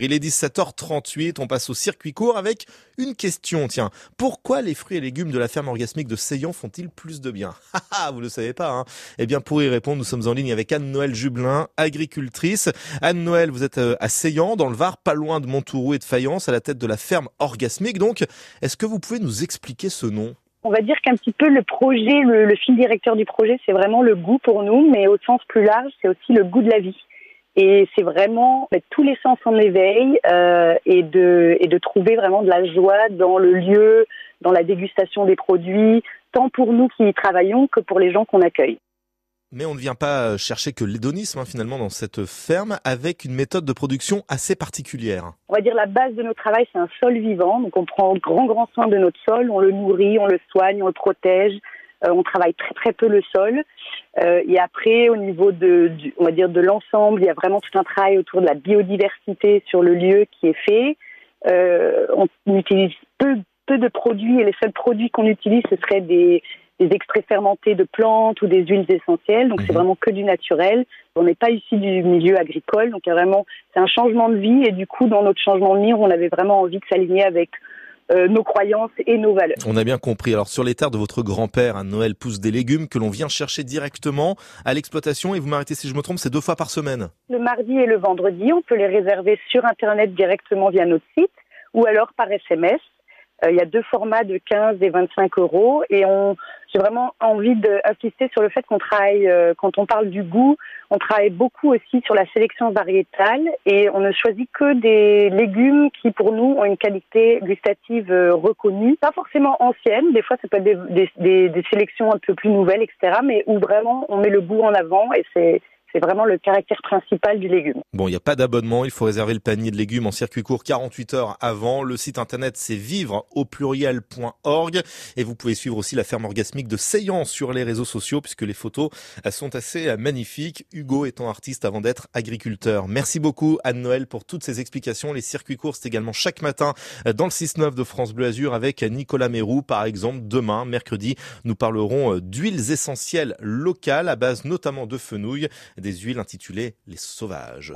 Il est 17h38, on passe au circuit court avec une question. Tiens, pourquoi les fruits et légumes de la ferme orgasmique de Seyan font-ils plus de bien? Ah, vous le savez pas, hein Eh bien, pour y répondre, nous sommes en ligne avec Anne-Noël Jublin, agricultrice. Anne-Noël, vous êtes euh, à Seyan, dans le Var, pas loin de Montouroux et de Fayence, à la tête de la ferme orgasmique. Donc, est-ce que vous pouvez nous expliquer ce nom? On va dire qu'un petit peu le projet, le, le fil directeur du projet, c'est vraiment le goût pour nous, mais au sens plus large, c'est aussi le goût de la vie. Et c'est vraiment mettre tous les sens en éveil euh, et, de, et de trouver vraiment de la joie dans le lieu, dans la dégustation des produits, tant pour nous qui y travaillons que pour les gens qu'on accueille. Mais on ne vient pas chercher que l'hédonisme hein, finalement dans cette ferme avec une méthode de production assez particulière. On va dire la base de notre travail c'est un sol vivant, donc on prend grand grand soin de notre sol, on le nourrit, on le soigne, on le protège, euh, on travaille très très peu le sol. Euh, et après, au niveau de, du, on va dire de l'ensemble, il y a vraiment tout un travail autour de la biodiversité sur le lieu qui est fait. Euh, on utilise peu, peu de produits et les seuls produits qu'on utilise, ce seraient des, des extraits fermentés de plantes ou des huiles essentielles. Donc c'est mhm. vraiment que du naturel. On n'est pas ici du milieu agricole, donc vraiment c'est un changement de vie et du coup dans notre changement de vie, on avait vraiment envie de s'aligner avec euh, nos croyances et nos valeurs. On a bien compris. Alors sur les terres de votre grand-père, à Noël pousse des légumes que l'on vient chercher directement à l'exploitation et vous m'arrêtez si je me trompe, c'est deux fois par semaine. Le mardi et le vendredi, on peut les réserver sur internet directement via notre site ou alors par SMS. Euh, il y a deux formats de 15 et 25 euros et on, j'ai vraiment envie d'insister sur le fait qu'on travaille, euh, quand on parle du goût, on travaille beaucoup aussi sur la sélection variétale et on ne choisit que des légumes qui pour nous ont une qualité gustative euh, reconnue, pas forcément ancienne, des fois ça peut être des, des, des sélections un peu plus nouvelles, etc., mais où vraiment on met le goût en avant et c'est c'est vraiment le caractère principal du légume. Bon, il n'y a pas d'abonnement, il faut réserver le panier de légumes en circuit court 48 heures avant. Le site internet c'est vivre au pluriel.org et vous pouvez suivre aussi la ferme orgasmique de Seyan sur les réseaux sociaux puisque les photos sont assez magnifiques. Hugo étant artiste avant d'être agriculteur. Merci beaucoup Anne-Noël pour toutes ces explications. Les circuits courts c'est également chaque matin dans le 6-9 de France Bleu Azur avec Nicolas Mérou par exemple. Demain, mercredi, nous parlerons d'huiles essentielles locales à base notamment de fenouil des huiles intitulées Les Sauvages.